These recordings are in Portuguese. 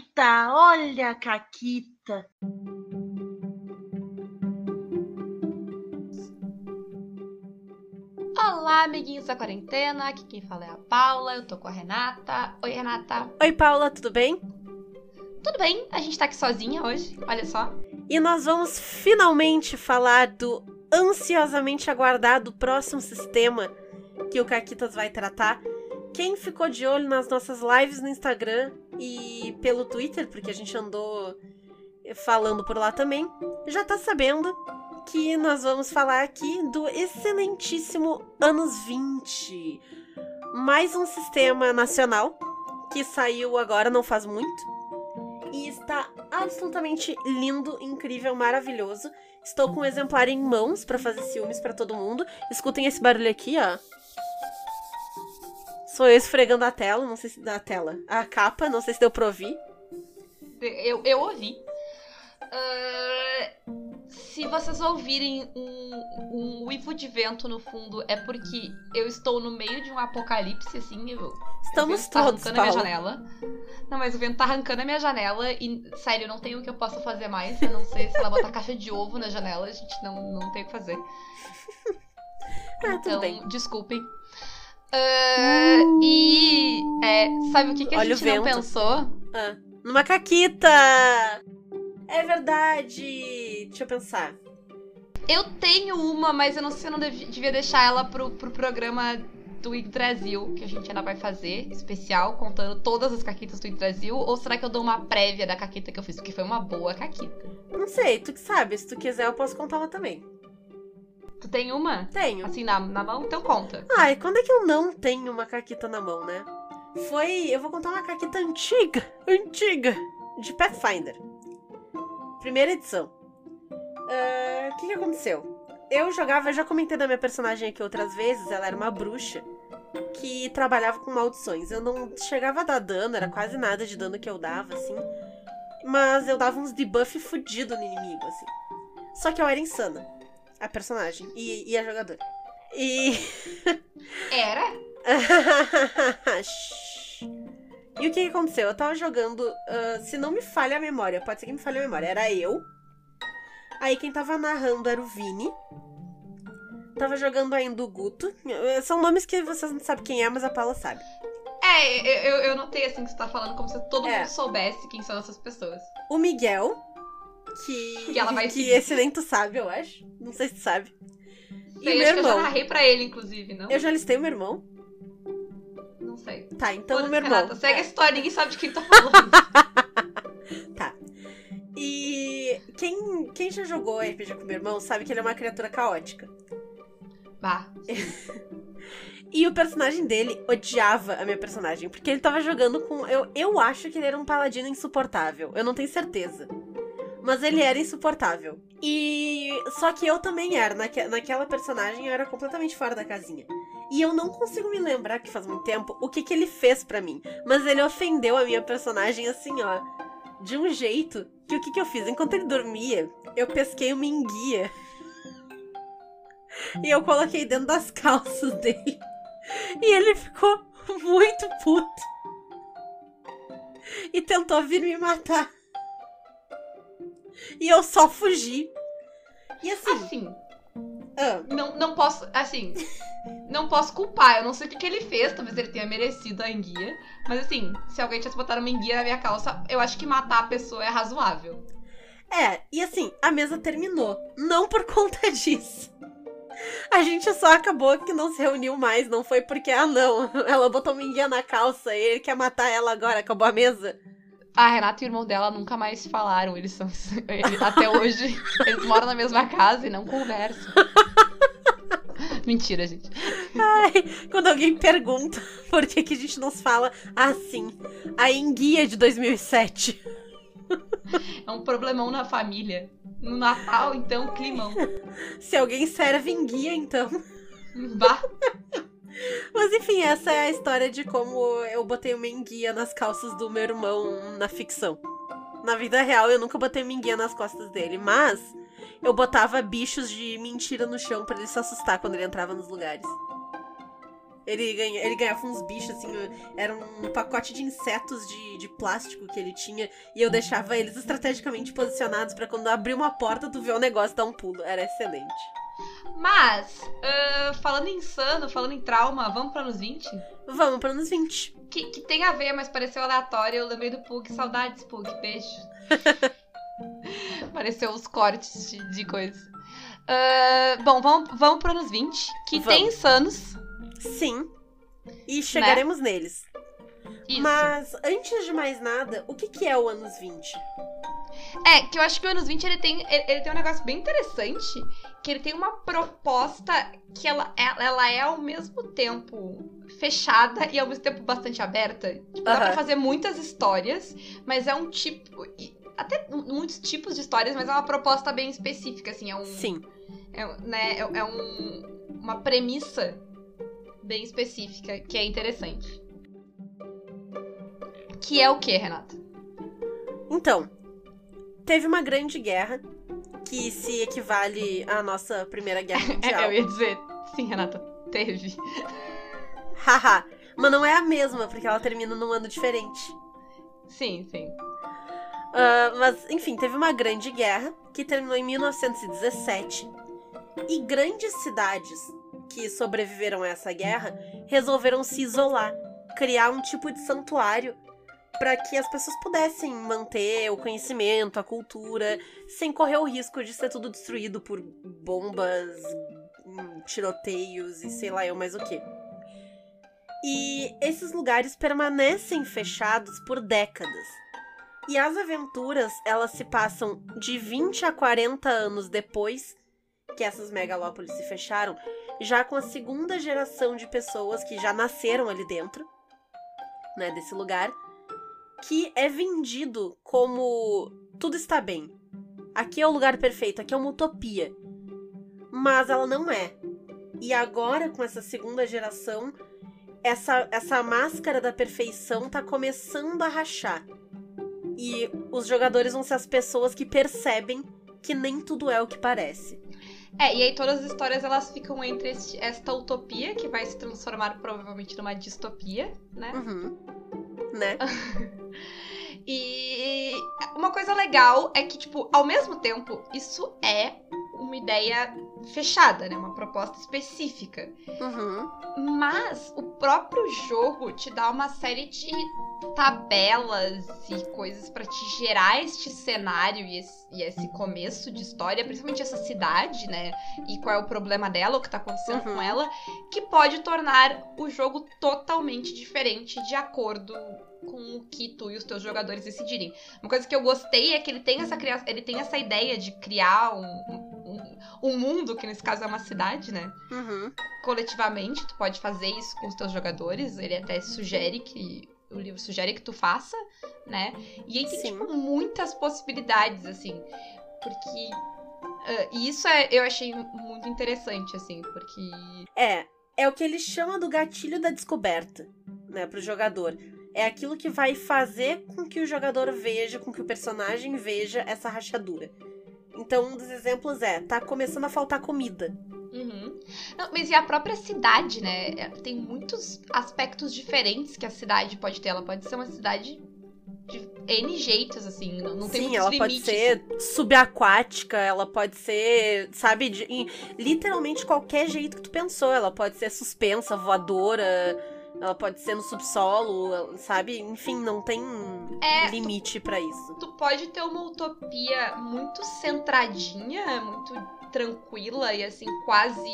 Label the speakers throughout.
Speaker 1: Caquita, olha a Caquita.
Speaker 2: Olá, amiguinhos da quarentena. Aqui quem fala é a Paula. Eu tô com a Renata. Oi, Renata.
Speaker 3: Oi, Paula, tudo bem?
Speaker 2: Tudo bem? A gente tá aqui sozinha hoje, olha só.
Speaker 3: E nós vamos finalmente falar do ansiosamente aguardado próximo sistema que o Caquitas vai tratar. Quem ficou de olho nas nossas lives no Instagram e pelo Twitter, porque a gente andou falando por lá também, já tá sabendo que nós vamos falar aqui do excelentíssimo Anos 20. Mais um sistema nacional que saiu agora, não faz muito. E está absolutamente lindo, incrível, maravilhoso. Estou com um exemplar em mãos para fazer ciúmes para todo mundo. Escutem esse barulho aqui, ó. Sou eu esfregando a tela, não sei se da tela. A capa, não sei se deu pra ouvir.
Speaker 2: Eu, eu ouvi. Uh, se vocês ouvirem um, um uivo de vento no fundo, é porque eu estou no meio de um apocalipse, assim. Eu,
Speaker 3: Estamos
Speaker 2: o tá
Speaker 3: todos,
Speaker 2: arrancando a minha janela. Não, mas o vento tá arrancando a minha janela e, sério, não tem o que eu possa fazer mais, a não sei lá, botar caixa de ovo na janela, a gente não, não tem o que fazer.
Speaker 3: Ah, tudo
Speaker 2: então,
Speaker 3: bem.
Speaker 2: Ah, E é, sabe o que, que a gente não pensou?
Speaker 3: Ah, numa caquita! É verdade! Deixa eu pensar.
Speaker 2: Eu tenho uma, mas eu não sei se eu não dev- devia deixar ela pro, pro programa do Yggdrasil, que a gente ainda vai fazer, especial, contando todas as caquitas do Yggdrasil, ou será que eu dou uma prévia da caquita que eu fiz? Porque foi uma boa caquita.
Speaker 3: Não sei, tu que sabe. Se tu quiser, eu posso contar uma também.
Speaker 2: Tu tem uma?
Speaker 3: Tenho.
Speaker 2: Assim, na, na mão? Então conta.
Speaker 3: Ai, quando é que eu não tenho uma caquita na mão, né? Foi. Eu vou contar uma caquita antiga, antiga, de Pathfinder. Primeira edição. Ah, O que, que aconteceu? Eu jogava, eu já comentei da minha personagem aqui outras vezes, ela era uma bruxa que trabalhava com maldições. Eu não chegava a dar dano, era quase nada de dano que eu dava, assim. Mas eu dava uns debuff fudido no inimigo, assim. Só que eu era insana, a personagem e, e a jogadora. E.
Speaker 2: Era?
Speaker 3: E o que, que aconteceu? Eu tava jogando, ah, se não me falha a memória, pode ser que me falhe a memória, era eu. Aí quem tava narrando era o Vini. Tava jogando ainda o Guto. São nomes que vocês não sabem quem é, mas a Paula sabe.
Speaker 2: É, eu, eu, eu notei assim que você tá falando como se todo
Speaker 3: É.
Speaker 2: mundo soubesse quem são essas pessoas.
Speaker 3: O Miguel, que.
Speaker 2: Que ela vai
Speaker 3: que
Speaker 2: seguir.
Speaker 3: esse nem tu sabe, eu acho. Não sei se tu sabe. E
Speaker 2: Sei,
Speaker 3: o meu
Speaker 2: que eu já
Speaker 3: irmão?
Speaker 2: narrei pra ele, inclusive, não?
Speaker 3: Eu já listei o meu irmão.
Speaker 2: Não sei.
Speaker 3: Tá, então o meu irmão.
Speaker 2: Renata, segue a
Speaker 3: É.
Speaker 2: história, ninguém sabe de quem tá falando.
Speaker 3: Tá. E quem, quem já jogou RPG com meu irmão sabe que ele é uma criatura caótica.
Speaker 2: bah,
Speaker 3: E o personagem dele odiava a minha personagem, porque ele tava jogando com. Eu, eu acho que ele era um paladino insuportável. Eu não tenho certeza. Mas ele era insuportável. E. Só que eu também era. Naque, naquela personagem eu era completamente fora da casinha. E eu não consigo me lembrar, que faz muito tempo, o que, que ele fez pra mim. Mas ele ofendeu a minha personagem assim, ó. De um jeito que o que, que eu fiz? Enquanto ele dormia, eu pesquei uma enguia. E eu coloquei dentro das calças dele. E ele ficou muito puto. E tentou vir me matar. E eu só fugi. E assim.
Speaker 2: assim,
Speaker 3: ah,
Speaker 2: não, não posso, assim, não posso culpar. Eu não sei o que, que ele fez, talvez ele tenha merecido a enguia. Mas assim, se alguém tivesse botado uma enguia na minha calça, eu acho que matar a pessoa é razoável.
Speaker 3: é, e assim, a mesa terminou. Não por conta disso. A gente só acabou que não se reuniu mais. Não foi porque, ah, não, ela botou uma enguia na calça e ele quer matar ela agora. Acabou a mesa.
Speaker 2: A Renata e o irmão dela nunca mais se falaram. Eles são. eles- até hoje, eles moram na mesma casa e não conversam. Mentira, gente.
Speaker 3: Ai, quando alguém pergunta por que, que a gente não se fala assim, a enguia de 2007.
Speaker 2: É um problemão na família. No Natal, então, climão.
Speaker 3: Se alguém serve enguia, então.
Speaker 2: Bah.
Speaker 3: Mas enfim, essa é a história de como eu botei uma enguia nas calças do meu irmão na ficção. Na vida real, eu nunca botei uma enguia nas costas dele, mas eu botava bichos de mentira no chão pra ele se assustar quando ele entrava nos lugares. Ele, ganha, ele ganhava uns bichos, assim, era um pacote de insetos de, de plástico que ele tinha, e eu deixava eles estrategicamente posicionados para quando abrir uma porta, tu ver o negócio dar um pulo. Era excelente.
Speaker 2: Mas, uh, falando em insano, falando em trauma, vamos para anos 20?
Speaker 3: Vamos para anos 20.
Speaker 2: Que, que tem a ver, mas pareceu aleatório. Eu lembrei do Pug. Saudades, Pug. Beijo. Pareceu os cortes de, de coisas. Uh, bom, vamos, vamos para anos 20, que
Speaker 3: Vamos.
Speaker 2: tem insanos.
Speaker 3: Sim. E chegaremos neles.
Speaker 2: Isso.
Speaker 3: Mas, antes de mais nada, o que, que é o anos 20?
Speaker 2: É, que eu acho que o anos 20 ele tem, ele, ele tem um negócio bem interessante, que ele tem uma proposta que ela, ela, ela é ao mesmo tempo fechada e ao mesmo tempo bastante aberta. Tipo, Dá pra fazer muitas histórias, mas é um tipo. Até muitos tipos de histórias, mas é uma proposta bem específica, assim. É um.
Speaker 3: Sim.
Speaker 2: É, né, é, é um, uma premissa bem específica que é interessante. Que é o que, Renata?
Speaker 3: Então, teve uma grande guerra que se equivale à nossa Primeira Guerra Mundial.
Speaker 2: É, eu ia dizer, sim, Renata, teve.
Speaker 3: Haha. Mas não é a mesma, porque ela termina num ano diferente.
Speaker 2: Sim, sim.
Speaker 3: Ah, mas, enfim, teve uma grande guerra que terminou em 1917. E grandes cidades que sobreviveram a essa guerra resolveram se isolar, criar um tipo de santuário para que as pessoas pudessem manter o conhecimento, a cultura, sem correr o risco de ser tudo destruído por bombas, hum, tiroteios e sei lá eu mais o que. E esses lugares permanecem fechados por décadas. E as aventuras, elas se passam de 20 a 40 anos depois que essas megalópolis se fecharam, já com a segunda geração de pessoas que já nasceram ali dentro, né, desse lugar, que é vendido como tudo está bem. Aqui é o lugar perfeito, aqui é uma utopia. Mas ela não é. E agora, com essa segunda geração, essa, essa máscara da perfeição tá começando a rachar. E os jogadores vão ser as pessoas que percebem que nem tudo é o que parece.
Speaker 2: É, e aí todas as histórias elas ficam entre este- esta utopia, que vai se transformar provavelmente numa distopia, né?
Speaker 3: Uhum. Né?
Speaker 2: E uma coisa legal é que, tipo, ao mesmo tempo, isso é uma ideia fechada, né? Uma proposta específica.
Speaker 3: Uhum.
Speaker 2: Mas o próprio jogo te dá uma série de tabelas e coisas pra te gerar este cenário e esse, e esse começo de história, principalmente essa cidade, né? E qual é o problema dela, o que tá acontecendo
Speaker 3: Uhum.
Speaker 2: com ela, que pode tornar o jogo totalmente diferente de acordo com o que tu e os teus jogadores decidirem. Uma coisa que eu gostei é que ele tem essa cria... ele tem essa ideia de criar um, um, um mundo, que nesse caso é uma cidade, né?
Speaker 3: Uhum.
Speaker 2: coletivamente, tu pode fazer isso com os teus jogadores, ele até sugere que o livro sugere que tu faça, né? E aí tem
Speaker 3: Sim.
Speaker 2: tipo muitas possibilidades assim, porque e isso é, eu achei muito interessante assim, porque
Speaker 3: É, é o que ele chama do gatilho da descoberta, né, pro jogador. É aquilo que vai fazer com que o jogador veja, com que o personagem veja essa rachadura. Então, um dos exemplos é, tá começando a faltar comida.
Speaker 2: Uhum. Não, mas e a própria cidade, né? É, Tem muitos aspectos diferentes que a cidade pode ter. Ela pode ser uma cidade de N jeitos, assim. Não, não tem
Speaker 3: Sim, ela
Speaker 2: limites.
Speaker 3: pode ser subaquática, ela pode ser, sabe, de, em literalmente qualquer jeito que tu pensou. Ela pode ser suspensa, voadora, ela pode ser no subsolo, sabe? Enfim, não tem
Speaker 2: É,
Speaker 3: limite pra isso.
Speaker 2: tu pode ter uma utopia muito centradinha, muito tranquila e assim, quase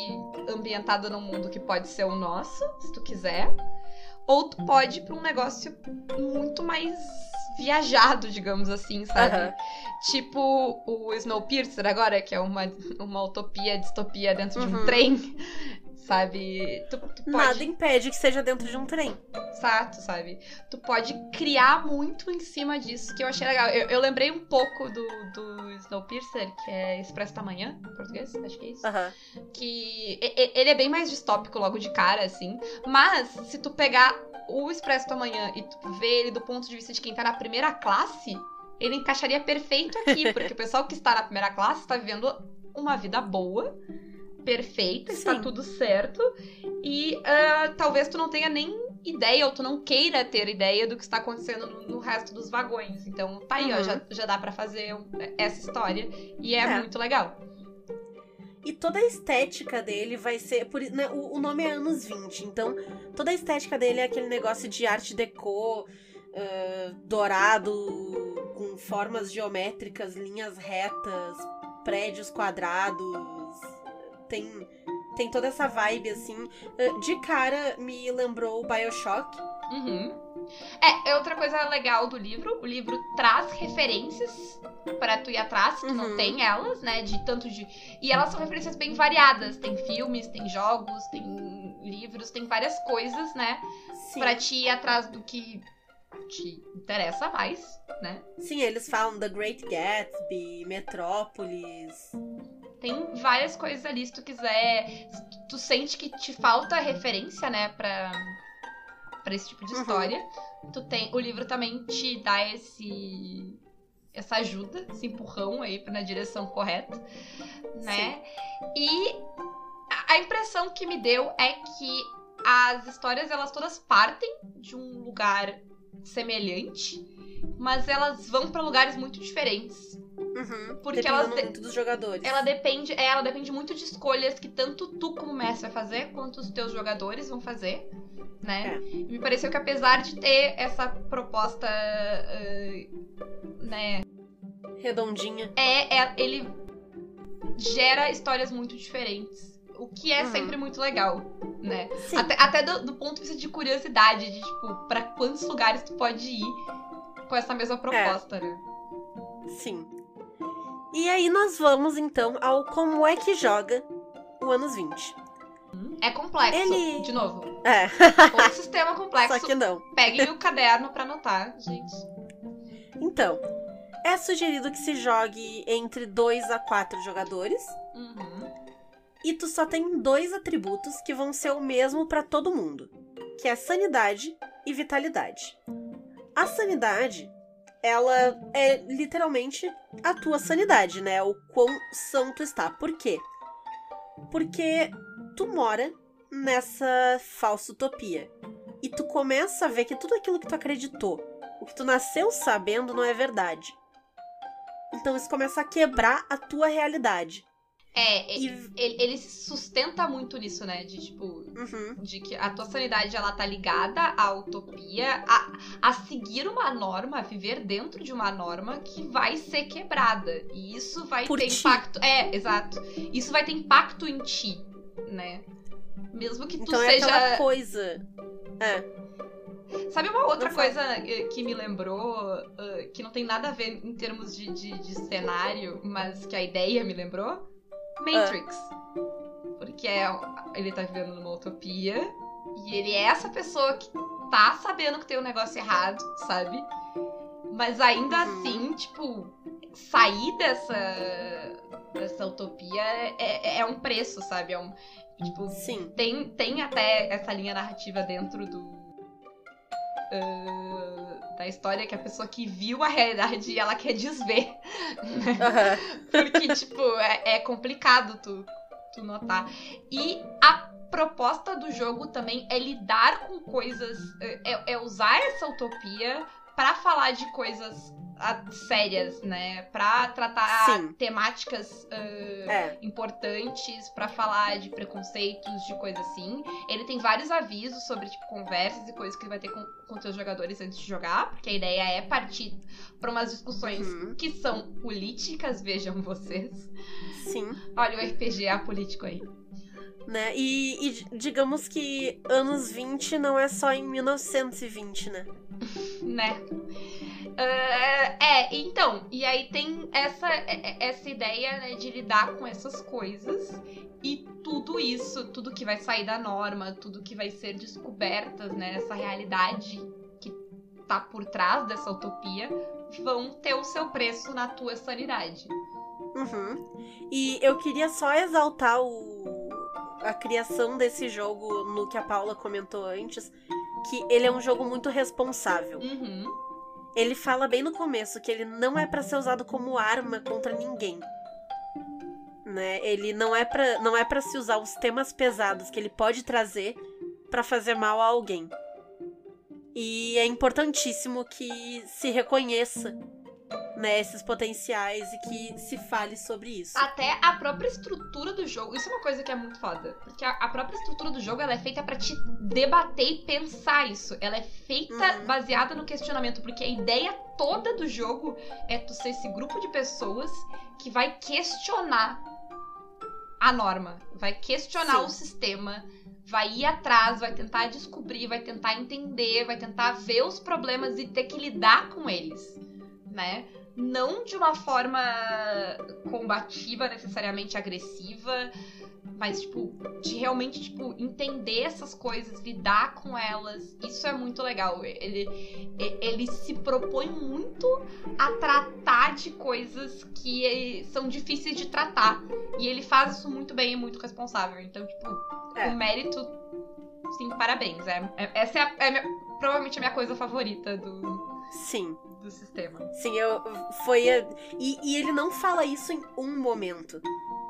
Speaker 2: ambientada num mundo que pode ser o nosso, se tu quiser. Ou tu pode ir pra um negócio muito mais viajado, digamos assim, sabe?
Speaker 3: Aham.
Speaker 2: Tipo o Snowpiercer agora, que é uma, uma utopia, distopia dentro de um
Speaker 3: Uhum.
Speaker 2: trem. Sabe? Tu, tu pode.
Speaker 3: Nada impede que seja dentro de um trem.
Speaker 2: Exato, sabe? Tu pode criar muito em cima disso, que eu achei legal. Eu, eu lembrei um pouco do, do Snowpiercer, que é Expresso da Manhã, em português, acho que é isso. Que ele é bem mais distópico logo de cara, assim. Mas, se tu pegar o Expresso da Manhã e tu ver ele do ponto de vista de quem tá na primeira classe, ele encaixaria perfeito aqui, porque o pessoal que está na primeira classe está vivendo uma vida boa. Perfeita, está tudo certo. E ah, talvez tu não tenha nem ideia, ou tu não queira ter ideia do que está acontecendo no, no resto dos vagões. Então tá aí, ó,
Speaker 3: Uhum.
Speaker 2: já, já dá pra fazer essa história. E é,
Speaker 3: É.
Speaker 2: muito legal.
Speaker 3: E toda a estética dele vai ser. Por, né, o, o nome é anos 20, então toda a estética dele é aquele negócio de arte deco, ah, dourado, com formas geométricas, linhas retas, prédios quadrados. Tem, tem toda essa vibe assim. Ah, de cara me lembrou o Bioshock.
Speaker 2: Uhum. É, é outra coisa legal do livro. O livro traz referências pra tu ir atrás, se tu não
Speaker 3: Uhum.
Speaker 2: tem elas, né? De tanto de. E elas são referências bem variadas. Tem filmes, tem jogos, tem livros, tem várias coisas, né?
Speaker 3: Sim,
Speaker 2: Pra te ir atrás do que te interessa mais, né?
Speaker 3: sim, eles falam The Great Gatsby, Metrópolis.
Speaker 2: Tem várias coisas ali, se tu quiser. Se tu- sente que te falta referência, né, pra, pra esse tipo de
Speaker 3: Uhum.
Speaker 2: história. Tu tem. O livro também te dá esse. Essa ajuda, esse empurrão aí na direção correta, né? E a- a impressão que me deu é que as histórias, elas todas partem de um lugar semelhante, mas elas vão pra lugares muito diferentes.
Speaker 3: Uhum,
Speaker 2: Porque elas de-
Speaker 3: muito dos jogadores.
Speaker 2: Ela depende, é, ela depende muito de escolhas que tanto tu como mestre vai fazer, quanto os teus jogadores vão fazer, né?
Speaker 3: É.
Speaker 2: Me pareceu que apesar de ter essa proposta, eh, né,
Speaker 3: Redondinha.
Speaker 2: é, é- ele gera histórias muito diferentes, o que é
Speaker 3: Uhum.
Speaker 2: sempre muito legal, né?
Speaker 3: Sim.
Speaker 2: Até, até do, do ponto de vista de curiosidade, de tipo, pra quantos lugares tu pode ir com essa mesma proposta, né?
Speaker 3: Sim. E aí nós vamos então ao como é que joga o anos 20.
Speaker 2: É complexo,
Speaker 3: Ele-
Speaker 2: de novo.
Speaker 3: É,
Speaker 2: Outro sistema complexo.
Speaker 3: só que não.
Speaker 2: Peguem o caderno pra anotar, gente.
Speaker 3: Então, é sugerido que se jogue entre 2 a 4 jogadores
Speaker 2: Uhum.
Speaker 3: e tu só tem dois atributos que vão ser o mesmo pra todo mundo, que é sanidade e vitalidade. A sanidade, ela é literalmente a tua sanidade, né? O quão são tu está. Por quê? Porque tu mora nessa falsa utopia. E tu começa a ver que tudo aquilo que tu acreditou, o que tu nasceu sabendo, não é verdade. Então isso começa a quebrar a tua realidade.
Speaker 2: É,
Speaker 3: E-
Speaker 2: ele, ele se sustenta muito nisso, né? De tipo.
Speaker 3: Uhum.
Speaker 2: De que a tua sanidade ela tá ligada à utopia, a, a seguir uma norma, a viver dentro de uma norma que vai ser quebrada. E isso vai
Speaker 3: Por
Speaker 2: ter
Speaker 3: ti.
Speaker 2: impacto. É, exato. Isso vai ter impacto em ti, né? Mesmo que tu
Speaker 3: Então é
Speaker 2: seja.
Speaker 3: aquela coisa. É.
Speaker 2: Sabe uma outra coisa eh, que me lembrou, eh, que não tem nada a ver em termos de, de, de cenário, mas que a ideia me lembrou? Matrix. Porque é, ele tá vivendo numa utopia e ele é essa pessoa que tá sabendo que tem um negócio errado, sabe? Mas ainda
Speaker 3: Uhum.
Speaker 2: assim, tipo, sair dessa, dessa utopia é, é um preço, sabe? É um, tipo,
Speaker 3: Sim.
Speaker 2: tem, tem até essa linha narrativa dentro do. ah, da história que a pessoa que viu a realidade ela quer desver.
Speaker 3: Aham.
Speaker 2: Porque, tipo, é, é complicado tu, tu notar. E a proposta do jogo também é lidar com coisas. É, é usar essa utopia pra falar de coisas ah, sérias, né? Pra tratar
Speaker 3: Sim.
Speaker 2: temáticas. ah,
Speaker 3: É.
Speaker 2: importantes pra falar de preconceitos, de coisa assim. Ele tem vários avisos sobre tipo conversas e coisas que ele vai ter com, com seus jogadores antes de jogar, porque a ideia é partir pra umas discussões
Speaker 3: Uhum.
Speaker 2: que são políticas, vejam vocês.
Speaker 3: Sim.
Speaker 2: Olha o RPG apolítico aí.
Speaker 3: Né? E, e digamos que anos 20 não é só em 1920, né?
Speaker 2: Né? Ah, é, então, e aí tem essa, é- é- essa ideia né, de lidar com essas coisas e tudo isso, tudo que vai sair da norma, tudo que vai ser descobertas, né, essa realidade que tá por trás dessa utopia, vão ter o seu preço na tua sanidade.
Speaker 3: Uhum. E eu queria só exaltar o, a criação desse jogo no que a Paula comentou antes, que ele é um jogo muito responsável.
Speaker 2: Uhum.
Speaker 3: Ele fala bem no começo que ele não é pra ser usado como arma contra ninguém. né? Ele não é para não é para se usar os temas pesados que ele pode trazer para fazer mal a alguém. E é importantíssimo que se reconheça né, esses potenciais e que se fale sobre isso.
Speaker 2: Até a própria estrutura do jogo, isso é uma coisa que é muito foda. Porque a, a própria estrutura do jogo ela é feita para te debater e pensar isso. Ela é feita
Speaker 3: Uhum.
Speaker 2: baseada no questionamento, porque a ideia toda do jogo é tu ser esse grupo de pessoas que vai questionar a norma, vai questionar
Speaker 3: Sim.
Speaker 2: o sistema, vai ir atrás, vai tentar descobrir, vai tentar entender, vai tentar ver os problemas e ter que lidar com eles, né? Não de uma forma combativa, necessariamente agressiva, mas tipo, de realmente tipo entender essas coisas, lidar com elas. Isso é muito legal. Ele ele se propõe muito a tratar de coisas que eh, são difíceis de tratar. E ele faz isso muito bem e muito responsável. Então, tipo,
Speaker 3: É.
Speaker 2: o mérito, sim, parabéns. É, é- essa é, a- é a minha- provavelmente a minha coisa favorita do,
Speaker 3: Sim.
Speaker 2: Do sistema.
Speaker 3: Sim, eu foi a- e, e ele não fala isso em um momento,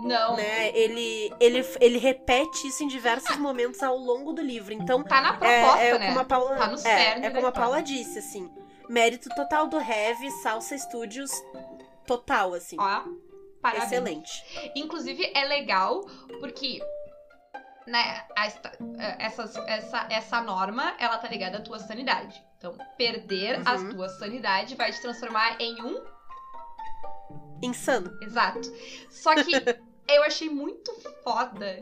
Speaker 2: Não,
Speaker 3: né? Ele ele ele repete isso em diversos momentos ao longo do livro. Então,
Speaker 2: tá na
Speaker 3: é,
Speaker 2: proposta,
Speaker 3: é
Speaker 2: né?
Speaker 3: como a Paula,
Speaker 2: Tá no
Speaker 3: é, é como a. Paula disse, assim, mérito total do Heavy Salsa Studios total, assim.
Speaker 2: Ó, parabéns.
Speaker 3: Excelente.
Speaker 2: Inclusive, é legal porque, né, a eh, essas- essa, essa norma, ela tá ligada à tua sanidade. Então, perder
Speaker 3: Uhum.
Speaker 2: as tuas sanidade vai te transformar em um
Speaker 3: Insano.
Speaker 2: Exato. Só que eu achei muito foda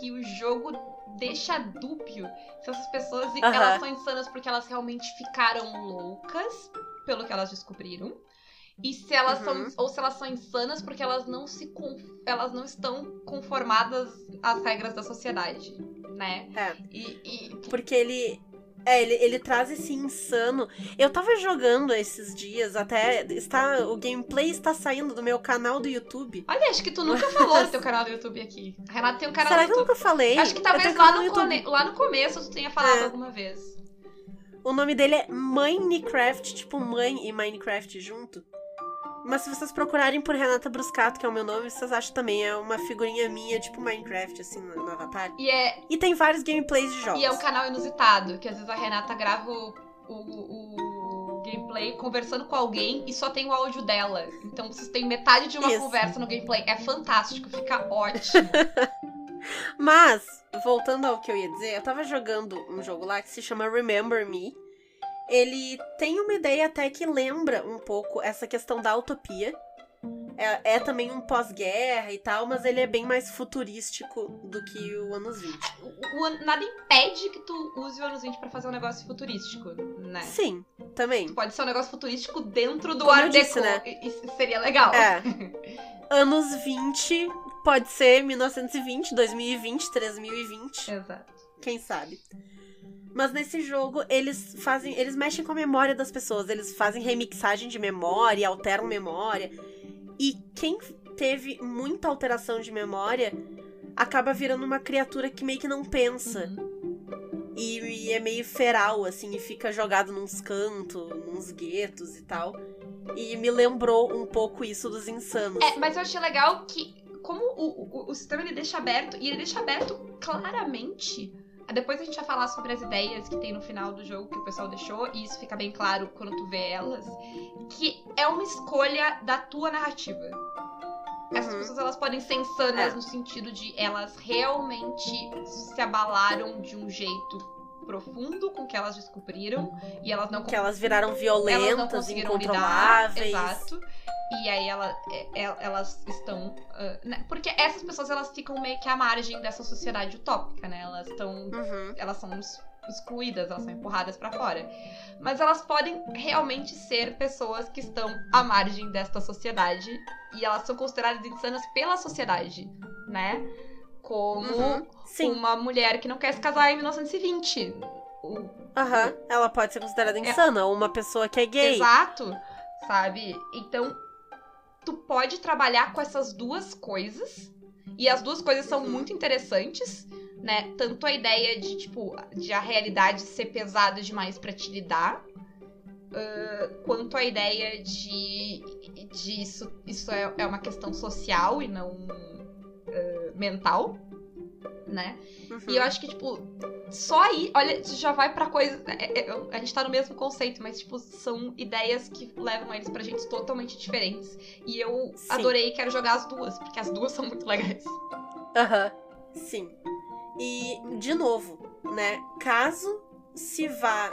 Speaker 2: que o jogo deixa dúbio se essas pessoas
Speaker 3: Aham.
Speaker 2: elas são insanas porque elas realmente ficaram loucas pelo que elas descobriram. E se elas
Speaker 3: Uhum.
Speaker 2: são ou se elas são insanas porque elas não se con- elas não estão conformadas às regras da sociedade, né?
Speaker 3: É.
Speaker 2: E, e
Speaker 3: Porque ele. É, ele, ele traz esse insano. Eu tava jogando esses dias, até. Está, o gameplay está saindo do meu canal do YouTube.
Speaker 2: olha, acho que tu nunca falou do teu canal do YouTube aqui. A Renata tem um canal
Speaker 3: Será
Speaker 2: do
Speaker 3: que eu
Speaker 2: YouTube.
Speaker 3: nunca falei?
Speaker 2: Acho que talvez lá no,
Speaker 3: YouTube.
Speaker 2: come- lá no começo tu tenha falado
Speaker 3: É.
Speaker 2: alguma vez.
Speaker 3: O nome dele é Minecraft, tipo mãe e Minecraft junto. Mas se vocês procurarem por Renata Bruscato, que é o meu nome, vocês acham também. É uma figurinha minha, tipo Minecraft, assim, no, no avatar.
Speaker 2: E é,
Speaker 3: E tem vários gameplays de jogos.
Speaker 2: e é um canal inusitado, que às vezes a Renata grava o, o- o gameplay conversando com alguém e só tem o áudio dela. Então vocês têm metade de uma
Speaker 3: Isso.
Speaker 2: conversa no gameplay. É fantástico, fica ótimo.
Speaker 3: Mas, voltando ao que eu ia dizer, eu tava jogando um jogo lá que se chama Remember Me. Ele tem uma ideia até que lembra um pouco essa questão da utopia. É, é também um pós-guerra e tal, mas ele é bem mais futurístico do que o anos 20.
Speaker 2: O- o- nada impede que tu use o anos 20 pra fazer um negócio futurístico, né?
Speaker 3: Sim, também.
Speaker 2: Pode ser um negócio futurístico dentro do
Speaker 3: Como
Speaker 2: Art Deco.
Speaker 3: né?
Speaker 2: Isso seria legal.
Speaker 3: É. Anos 20 pode ser 1920, 2020, 3020.
Speaker 2: Exato.
Speaker 3: quem sabe. Mas nesse jogo, eles fazem. Eles mexem com a memória das pessoas. Eles fazem remixagem de memória, alteram memória. E quem teve muita alteração de memória acaba virando uma criatura que meio que não pensa.
Speaker 2: Uhum.
Speaker 3: E, e é meio feral, assim, e fica jogado nos cantos, nos guetos e tal. E me lembrou um pouco isso dos insanos.
Speaker 2: É, mas eu achei legal que, como o, o, o sistema ele deixa aberto, e ele deixa aberto claramente. Depois a gente vai falar sobre as ideias que tem no final do jogo que o pessoal deixou, e isso fica bem claro quando tu vê elas. Que é uma escolha da tua narrativa. Essas
Speaker 3: Uhum.
Speaker 2: pessoas elas podem ser insanas
Speaker 3: É.
Speaker 2: no sentido de elas realmente se abalaram de um jeito profundo com o que elas descobriram e elas não
Speaker 3: Que elas viraram
Speaker 2: elas não
Speaker 3: violentas,
Speaker 2: conseguiram lidar.
Speaker 3: incontroláveis.
Speaker 2: Exato. E aí ela, é- é- elas estão. ah, né, Porque essas pessoas elas ficam meio que à margem dessa sociedade utópica, né? Elas estão.
Speaker 3: Uhum.
Speaker 2: Elas são ex- excluídas, elas são empurradas pra fora. Mas elas podem realmente ser pessoas que estão à margem desta sociedade. E elas são consideradas insanas pela sociedade, né? Como
Speaker 3: Uhum.
Speaker 2: Uma mulher que não quer se casar em 1920. O-
Speaker 3: Aham, ela pode ser considerada insana, ou uma pessoa que é gay.
Speaker 2: Exato, sabe? Então, tu pode trabalhar com essas duas coisas. E as duas coisas são muito interessantes, né? Tanto a ideia de, tipo, de a realidade ser pesada demais pra te lidar. ah, quanto a ideia de, de isso, isso é, é uma questão social e não mental, né?
Speaker 3: Uhum.
Speaker 2: E eu acho que, tipo, só aí, olha, já vai pra coisa. é- é- a gente tá no mesmo conceito, mas, tipo, são ideias que levam eles pra gente totalmente diferentes. E eu
Speaker 3: Sim.
Speaker 2: adorei e quero jogar as duas, porque as duas são muito legais.
Speaker 3: Aham. Sim. E, de novo, né? Caso se vá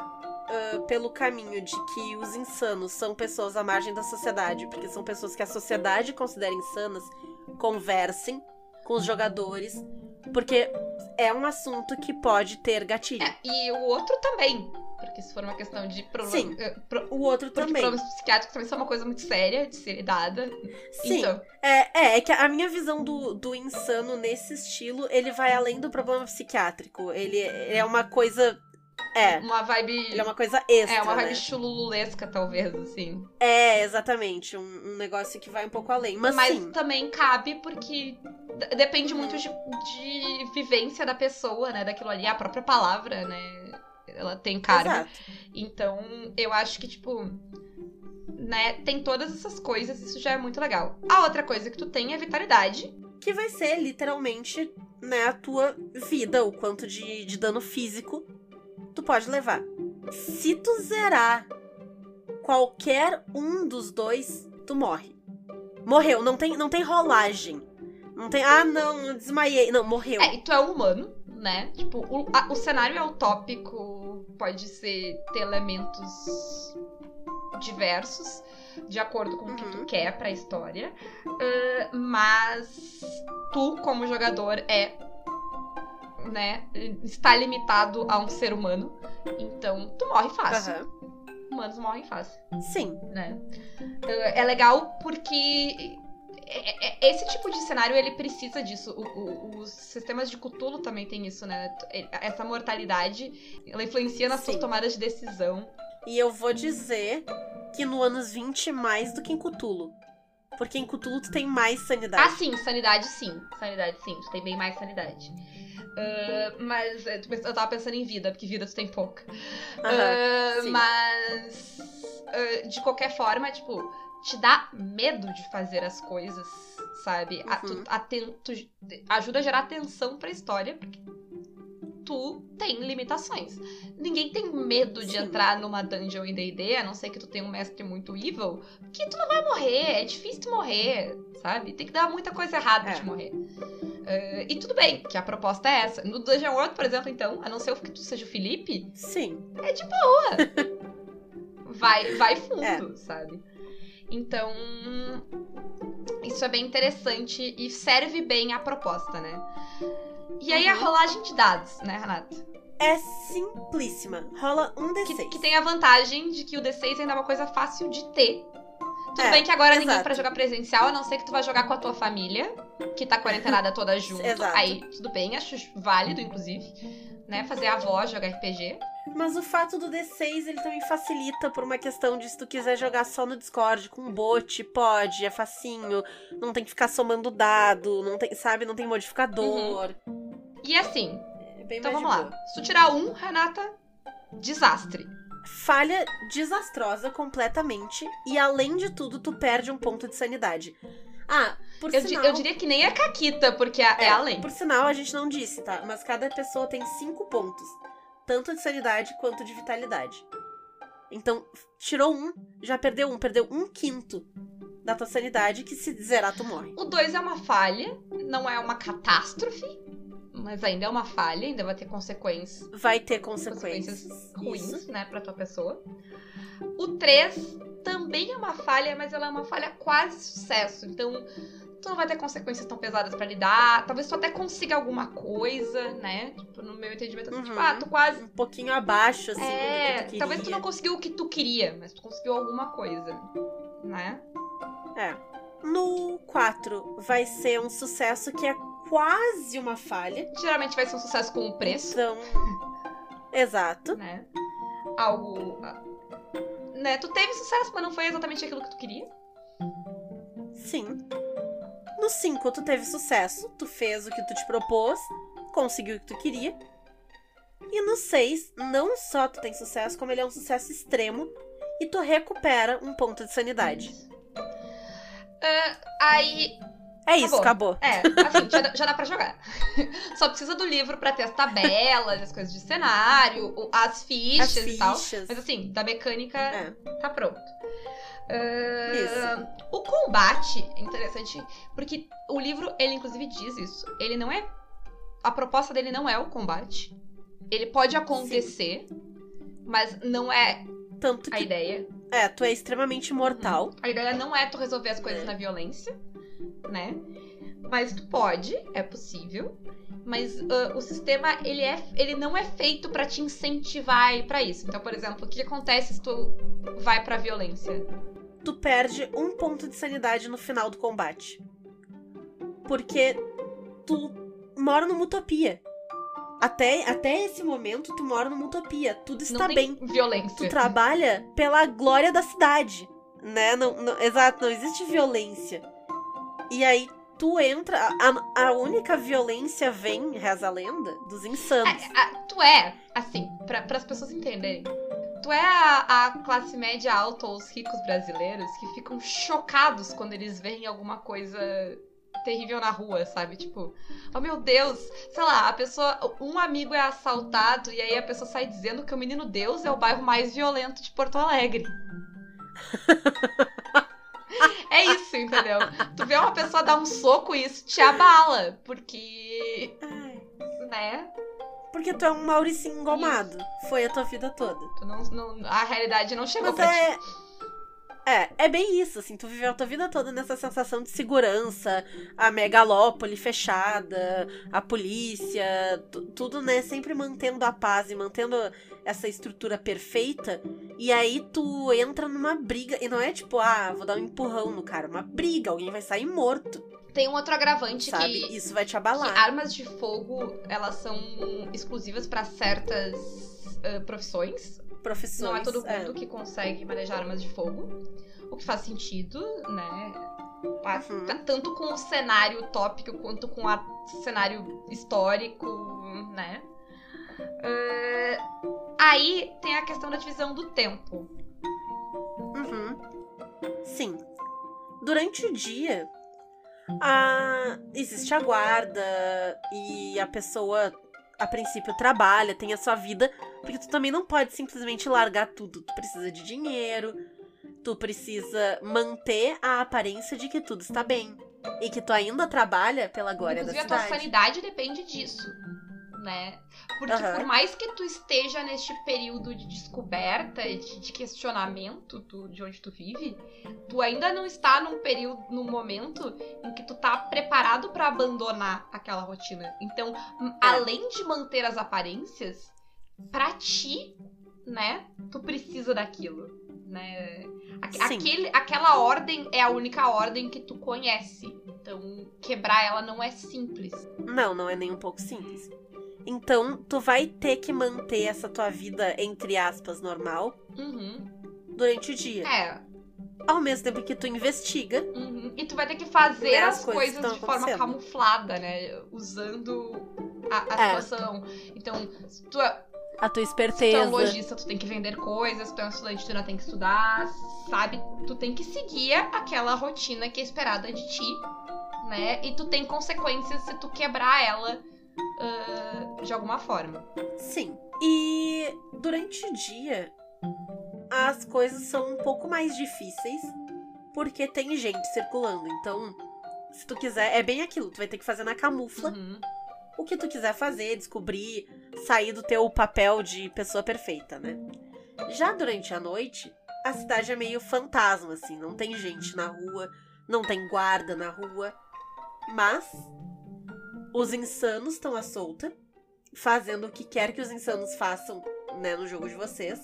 Speaker 3: ah, pelo caminho de que os insanos são pessoas à margem da sociedade, porque são pessoas que a sociedade considera insanas, conversem com os jogadores, porque é um assunto que pode ter gatilho.
Speaker 2: É, e o outro também. Porque se for uma questão de problema.
Speaker 3: Sim.
Speaker 2: eh, pro-
Speaker 3: O outro também.
Speaker 2: problemas psiquiátricos também são uma coisa muito séria de ser dada.
Speaker 3: Sim.
Speaker 2: Então,
Speaker 3: É, é, é que a minha visão do, do insano nesse estilo, ele vai além do problema psiquiátrico. Ele é uma coisa. É.
Speaker 2: uma vibe.
Speaker 3: Ele é uma coisa extra.
Speaker 2: É, uma vibe
Speaker 3: né?
Speaker 2: chulululesca, talvez, assim.
Speaker 3: É, exatamente. Um, um negócio que vai um pouco além. Mas,
Speaker 2: Mas
Speaker 3: sim.
Speaker 2: também cabe porque depende muito de, de vivência da pessoa, né? Daquilo ali. A própria palavra, né? Ela tem carga.
Speaker 3: Exato.
Speaker 2: Então, eu acho que, tipo. Né, tem todas essas coisas, isso já é muito legal. A outra coisa que tu tem é vitalidade.
Speaker 3: Que vai ser literalmente, né, a tua vida, o quanto de, de dano físico tu pode levar. Se tu zerar qualquer um dos dois, tu morre. Morreu, não tem, não tem rolagem. Não tem, ah, não, desmaiei. Não, morreu.
Speaker 2: É, e tu é humano, né? Tipo, o, a- o cenário é utópico, pode ser ter elementos diversos, de acordo com o que tu
Speaker 3: Uhum.
Speaker 2: quer pra história. Ah, mas tu, como jogador, é. Né? Está limitado a um ser humano. Então, tu morre fácil.
Speaker 3: Aham.
Speaker 2: Humanos morrem fácil
Speaker 3: Sim.
Speaker 2: né? É é legal porque é- é- esse tipo de cenário ele precisa disso. O- o- os sistemas de Cthulhu também tem isso, né? Essa mortalidade ela influencia nas suas
Speaker 3: Sim.
Speaker 2: tomadas de decisão.
Speaker 3: E eu vou dizer que no anos 20 mais do que em Cthulhu. Porque em Cthulhu tu tem mais
Speaker 2: Ah,
Speaker 3: sanidade.
Speaker 2: sim, sanidade sim. Sanidade sim, tu tem bem mais sanidade. Ah, mas pensa- eu tava pensando em vida, porque vida tu tem pouca.
Speaker 3: Aham,
Speaker 2: Ah, mas ah, de qualquer forma, tipo, te dá medo de fazer as coisas, sabe? A- tu-
Speaker 3: Uhum.
Speaker 2: a ten- tu ajuda a gerar atenção pra história, porque tu tem limitações. Ninguém tem medo de
Speaker 3: Sim.
Speaker 2: entrar numa dungeon em D&D, a não ser que tu tenha um mestre muito evil, que tu não vai morrer, é difícil tu morrer, sabe? Tem que dar muita coisa errada pra
Speaker 3: É.
Speaker 2: te morrer. Ah, e tudo bem, que a proposta é essa. No Dungeon World, por exemplo, então, a não ser que tu seja o Felipe,
Speaker 3: Sim.
Speaker 2: é de boa. vai, vai fundo,
Speaker 3: É.
Speaker 2: sabe? Então, isso é bem interessante e serve bem à proposta, né? E aí a
Speaker 3: Uhum.
Speaker 2: rolagem de dados, né, Renata?
Speaker 3: É simplíssima. Rola um
Speaker 2: Que,
Speaker 3: D6.
Speaker 2: que tem a vantagem de que o D6 ainda é uma coisa fácil de ter. Tudo
Speaker 3: É,
Speaker 2: bem que agora ninguém
Speaker 3: exato.
Speaker 2: pra jogar presencial, a não ser que tu vai jogar com a tua família, que tá quarentenada toda junto.
Speaker 3: Exato.
Speaker 2: Aí, tudo bem, acho válido, inclusive, né? Fazer a avó jogar RPG.
Speaker 3: Mas o fato do D6 ele também facilita por uma questão de se tu quiser jogar só no Discord com um bot, pode, é facinho, não tem que ficar somando dado, não tem, sabe, não tem modificador.
Speaker 2: E assim,
Speaker 3: É
Speaker 2: então vamos lá. Se tu tirar um, Renata, desastre.
Speaker 3: Falha desastrosa completamente e além de tudo tu perde um ponto de sanidade. Ah, por
Speaker 2: Eu, di-
Speaker 3: sinal,
Speaker 2: eu diria que nem a Caquita, porque é, é além.
Speaker 3: Por sinal, a gente não disse, tá? Mas cada pessoa tem cinco pontos. Tanto de sanidade quanto de vitalidade. Então, tirou um, já perdeu um. Perdeu um quinto da tua sanidade, que se zerar, tu morre.
Speaker 2: O 2 é uma falha, não é uma catástrofe, mas ainda é uma falha, ainda vai ter consequências
Speaker 3: Vai ter consequências.
Speaker 2: consequências ruins,
Speaker 3: Isso.
Speaker 2: né, pra tua pessoa. O 3 também é uma falha, mas ela é uma falha quase sucesso. Então, tu não vai ter consequências tão pesadas pra lidar. Talvez tu até consiga alguma coisa, né? Tipo, no meu entendimento, assim,
Speaker 3: Uhum.
Speaker 2: tipo, ah, tu quase.
Speaker 3: Um pouquinho abaixo, assim,
Speaker 2: é,
Speaker 3: tu
Speaker 2: talvez tu não conseguiu o que tu queria, mas tu conseguiu alguma coisa, né?
Speaker 3: É. No 4, vai ser um sucesso que é quase uma falha.
Speaker 2: Geralmente vai ser um sucesso com o preço,
Speaker 3: Então. Exato.
Speaker 2: né? Algo. ah, Né? Tu teve sucesso, mas não foi exatamente aquilo que tu queria.
Speaker 3: Sim. No 5, tu teve sucesso, tu fez o que tu te propôs, conseguiu o que tu queria. E no 6, não só tu tem sucesso, como ele é um sucesso extremo e tu recupera um ponto de sanidade.
Speaker 2: Ah, aí,
Speaker 3: É isso, acabou.
Speaker 2: É, assim, já, dá- já dá pra jogar. Só precisa do livro pra ter as tabelas, as coisas de cenário, as fichas,
Speaker 3: As
Speaker 2: e tal.
Speaker 3: fichas.
Speaker 2: Mas assim, da mecânica
Speaker 3: É.
Speaker 2: tá pronto. Ahn, o combate é interessante porque o livro, ele inclusive diz isso. Ele não é. A proposta dele não é o combate. Ele pode acontecer, mas não é
Speaker 3: Tanto
Speaker 2: a
Speaker 3: que,
Speaker 2: ideia.
Speaker 3: é, tu é extremamente mortal.
Speaker 2: A ideia não é tu resolver as coisas
Speaker 3: É.
Speaker 2: na violência, né? Mas tu pode, é possível. Mas ah, o sistema, ele, é, ele não é feito pra te incentivar a ir pra isso. Então, por exemplo, o que acontece se tu vai pra violência?
Speaker 3: Tu perde um ponto de sanidade no final do combate. Porque tu mora numa utopia. Até, até esse momento, tu mora numa utopia. Tudo está
Speaker 2: não
Speaker 3: bem.
Speaker 2: violência.
Speaker 3: Tu trabalha pela glória da cidade, né? Não, não- exato, não existe violência. E aí tu entra. A, a única violência vem, reza a lenda, dos insanos.
Speaker 2: É, a- tu é, assim, para as pessoas entenderem. Tu é a, a classe média alta ou os ricos brasileiros que ficam chocados quando eles veem alguma coisa terrível na rua, sabe? Tipo, oh meu Deus, sei lá, a pessoa, um amigo é assaltado e aí a pessoa sai dizendo que o Menino Deus é o bairro mais violento de Porto Alegre. É isso, entendeu? Tu vê uma pessoa dar um soco e isso te abala, porque,
Speaker 3: Ai,
Speaker 2: né?
Speaker 3: porque tu é um Mauricinho engomado. Foi a tua vida toda.
Speaker 2: Tu não, não- a realidade não chegou
Speaker 3: Mas
Speaker 2: pra ti.
Speaker 3: É. É, é bem isso, assim, tu viveu a tua vida toda nessa sensação de segurança, a megalópole fechada, a polícia, tu- tudo, né, sempre mantendo a paz e mantendo essa estrutura perfeita, e aí tu entra numa briga, e não é tipo, ah, vou dar um empurrão no cara, uma briga, alguém vai sair morto,
Speaker 2: Tem um outro agravante
Speaker 3: sabe?
Speaker 2: que,
Speaker 3: Isso vai te abalar.
Speaker 2: armas de fogo, elas são exclusivas pra certas ah, profissões.
Speaker 3: Profissões.
Speaker 2: Não é todo
Speaker 3: é.
Speaker 2: mundo que consegue manejar armas de fogo. O que faz sentido, né? Pa-
Speaker 3: Uhum.
Speaker 2: t- Tanto com o cenário tópico quanto com o cenário histórico, né? Ah, aí tem a questão da divisão do tempo.
Speaker 3: Uhum. Sim. Durante o dia, a... existe a guarda e a pessoa, a princípio, trabalha, tem a sua vida, porque tu também não pode simplesmente largar tudo. Tu precisa de dinheiro, tu precisa manter a aparência de que tudo está bem. E que tu ainda trabalha pela glória
Speaker 2: Inclusive,
Speaker 3: da
Speaker 2: a tua
Speaker 3: cidade.
Speaker 2: sanidade depende disso, né? Porque
Speaker 3: Aham.
Speaker 2: por mais que tu esteja neste período de descoberta e de, de questionamento do- de onde tu vive, tu ainda não está num período, num momento em que tu tá preparado pra abandonar aquela rotina. Então,
Speaker 3: É.
Speaker 2: além de manter as aparências, pra ti, né, tu precisa daquilo, né? Aque-
Speaker 3: Sim.
Speaker 2: Aquele, aquela ordem é a única ordem que tu conhece. Então, quebrar ela não é simples.
Speaker 3: Não, não é nem um pouco simples. Então, tu vai ter que manter essa tua vida, entre aspas, normal
Speaker 2: Uhum.
Speaker 3: durante o dia.
Speaker 2: É.
Speaker 3: Ao mesmo tempo que tu investiga
Speaker 2: uhum. E tu vai ter que fazer
Speaker 3: Né, as
Speaker 2: as
Speaker 3: coisas
Speaker 2: coisas, de forma camuflada, né? Usando a, a
Speaker 3: É.
Speaker 2: situação. Então, se tu,
Speaker 3: a tua
Speaker 2: se tu é
Speaker 3: esperteza.
Speaker 2: um lojista, tu tem que vender coisas. Se tu é um estudante, tu ainda tem que estudar, sabe? Tu tem que seguir aquela rotina que é esperada de ti, né? E tu tem consequências se tu quebrar ela ah, de alguma forma.
Speaker 3: Sim. E durante o dia, as coisas são um pouco mais difíceis porque tem gente circulando. Então, se tu quiser, é bem aquilo, tu vai ter que fazer na camufla
Speaker 2: Uhum.
Speaker 3: O que tu quiser fazer, descobrir, sair do teu papel de pessoa perfeita, né? Já durante a noite, a cidade é meio fantasma, assim, não tem gente na rua, não tem guarda na rua, mas os insanos estão à solta, fazendo o que quer que os insanos façam, né, no jogo de vocês.